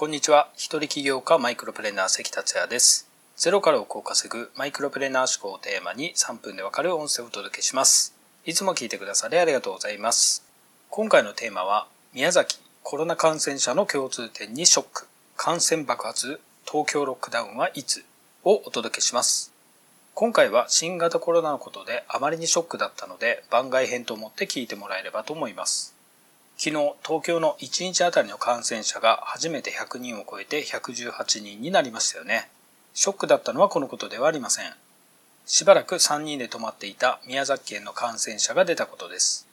こんにちは。一人起業家マイクロプレーナー関達也です。ゼロから億を稼ぐマイクロプレーナー思考をテーマに3分でわかる音声をお届けします。いつも聞いてくださりありがとうございます。今回のテーマは、宮崎コロナ感染者の共通点にショック、感染爆発、東京ロックダウンはいつ？をお届けします。今回は新型コロナのことであまりにショックだったので番外編と思って聞いてもらえればと思います。昨日、東京の1日あたりの感染者が初めて100人を超えて118人になりましたよね。ショックだったのはこのことではありません。しばらく3人で止まっていた宮崎県の感染者が出たことです。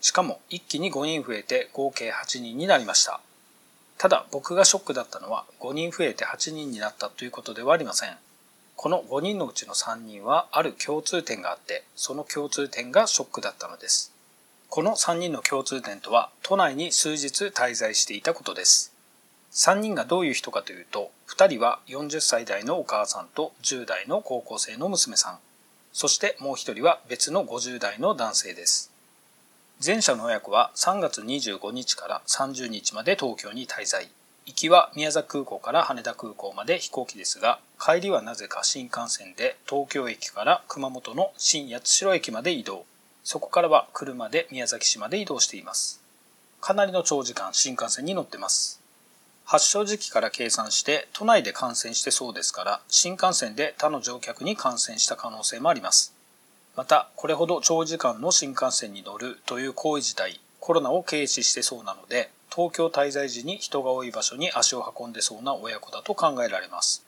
しかも一気に5人増えて合計8人になりました。ただ僕がショックだったのは5人増えて8人になったということではありません。この5人のうちの3人はある共通点があって、その共通点がショックだったのです。この3人の共通点とは都内に数日滞在していたことです。3人がどういう人かというと、2人は40歳代のお母さんと10代の高校生の娘さん、そしてもう1人は別の50代の男性です。前者の親子は3月25日から30日まで東京に滞在。行きは宮崎空港から羽田空港まで飛行機ですが、帰りはなぜか新幹線で東京駅から熊本の新八代駅まで移動。そこからは車で宮崎市まで移動しています。かなりの長時間新幹線に乗ってます。発症時期から計算して都内で感染してそうですから新幹線で他の乗客に感染した可能性もあります。またこれほど長時間の新幹線に乗るという行為自体コロナを軽視してそうなので東京滞在時に人が多い場所に足を運んでそうな親子だと考えられます。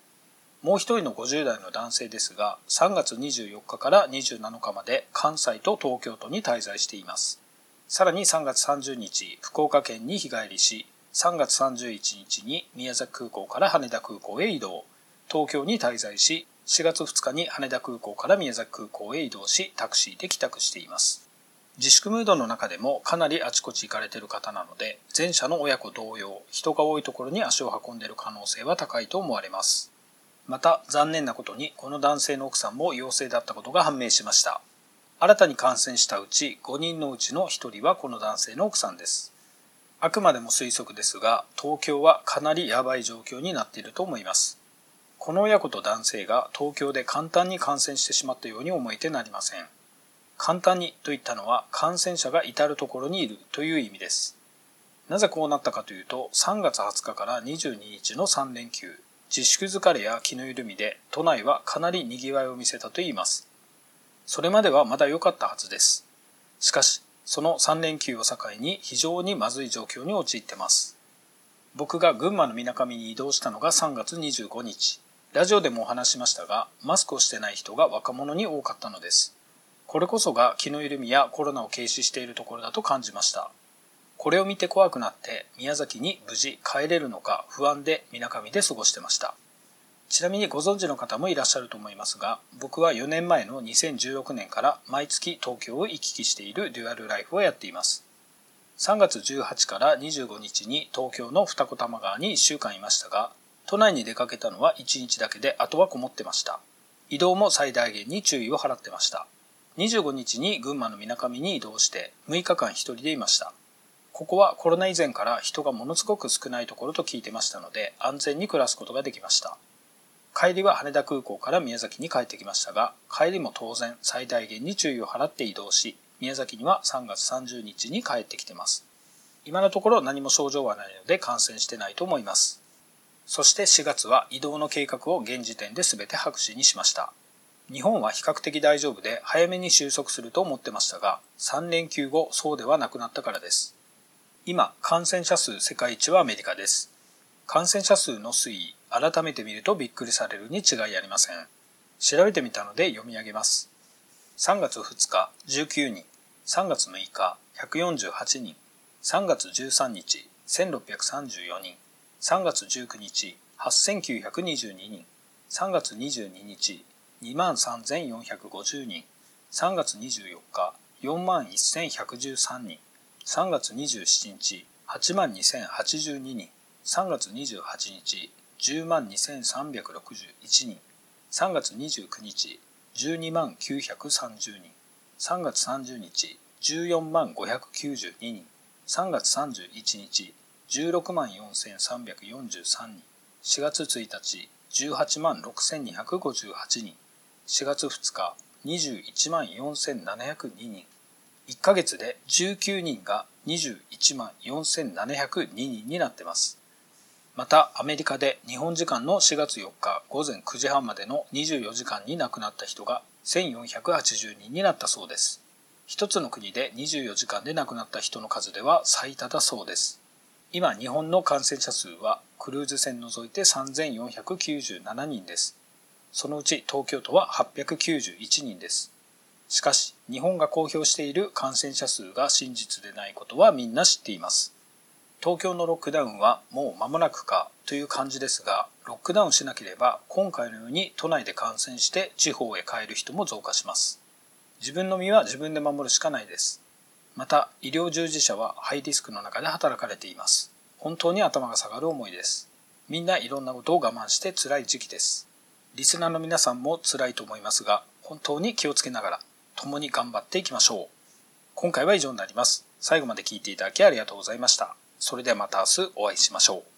もう一人の50代の男性ですが、3月24日から27日まで関西と東京都に滞在しています。さらに3月30日、福岡県に日帰りし、3月31日に宮崎空港から羽田空港へ移動、東京に滞在し、4月2日に羽田空港から宮崎空港へ移動し、タクシーで帰宅しています。自粛ムードの中でもかなりあちこち行かれている方なので、前者の親子同様、人が多いところに足を運んでいる可能性は高いと思われます。また残念なことにこの男性の奥さんも陽性だったことが判明しました。新たに感染したうち5人のうちの1人はこの男性の奥さんです。あくまでも推測ですが東京はかなりやばい状況になっていると思います。この親子と男性が東京で簡単に感染してしまったように思えてなりません。簡単にといったのは感染者が至る所にいるという意味です。なぜこうなったかというと3月20日から22日の3連休。自粛疲れや気の緩みで都内はかなり賑わいを見せたといいます。それまではまだ良かったはずです。しかし、その3連休を境に非常にまずい状況に陥ってます。僕が群馬の水上に移動したのが3月25日。ラジオでもお話しましたが、マスクをしてない人が若者に多かったのです。これこそが気の緩みやコロナを軽視しているところだと感じました。これを見て怖くなって宮崎に無事帰れるのか不安で水上で過ごしてました。ちなみにご存知の方もいらっしゃると思いますが、僕は4年前の2016年から毎月東京を行き来しているデュアルライフをやっています。3月18から25日に東京の二子玉川に1週間いましたが、都内に出かけたのは1日だけであとはこもってました。移動も最大限に注意を払ってました。25日に群馬の水上に移動して6日間一人でいました。ここはコロナ以前から人がものすごく少ないところと聞いてましたので安全に暮らすことができました。帰りは羽田空港から宮崎に帰ってきましたが、帰りも当然最大限に注意を払って移動し、宮崎には3月30日に帰ってきてます。今のところ何も症状はないので感染してないと思います。そして4月は移動の計画を現時点で全て白紙にしました。日本は比較的大丈夫で早めに収束すると思ってましたが、3連休後そうではなくなったからです。今、感染者数世界一はアメリカです。感染者数の推移、改めて見るとびっくりされるに違いありません。調べてみたので読み上げます。3月2日、19人。3月6日、148人。3月13日、1634人。3月19日、8922人。3月22日、23,450人。3月24日、41,113人。3月27日8万2082人。3月28日10万2361人。3月29日12万930人。3月30日14万592人。3月31日16万4343人。4月1日18万6258人。4月2日21万4702人。1ヶ月で19人が21万4702人になってます。またアメリカで日本時間の4月4日午前9時半までの24時間に亡くなった人が1480人になったそうです。一つの国で24時間で亡くなった人の数では最多だそうです。今日本の感染者数はクルーズ船除いて3497人です。そのうち東京都は891人です。しかし日本が公表している感染者数が真実でないことはみんな知っています東京のロックダウンはもう間もなくかという感じですが、ロックダウンしなければ今回のように都内で感染して地方へ帰る人も増加します。自分の身は自分で守るしかないです。また、医療従事者はハイリスクの中で働かれています。本当に頭が下がる思いです。みんないろんなことを我慢して辛い時期です。リスナーの皆さんも辛いと思いますが、本当に気をつけながら共に頑張っていきましょう。今回は以上になります。最後まで聞いていただきありがとうございました。それではまた明日お会いしましょう。